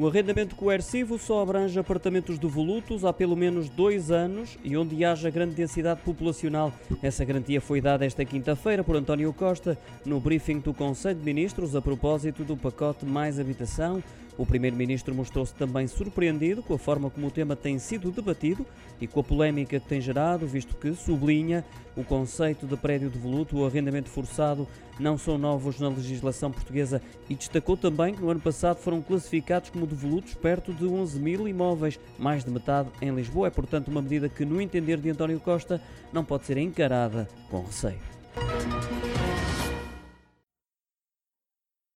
O arrendamento coercivo só abrange apartamentos devolutos há pelo menos dois anos e onde haja grande densidade populacional. Essa garantia foi dada esta quinta-feira por António Costa no briefing do Conselho de Ministros a propósito do pacote Mais Habitação. O Primeiro-Ministro mostrou-se também surpreendido com a forma como o tema tem sido debatido e com a polémica que tem gerado, visto que sublinha o conceito de prédio devoluto o arrendamento forçado não são novos na legislação portuguesa e destacou também que no ano passado foram classificados como devolutos perto de 11 mil imóveis, mais de metade em Lisboa. É, portanto, uma medida que, no entender de António Costa, não pode ser encarada com receio.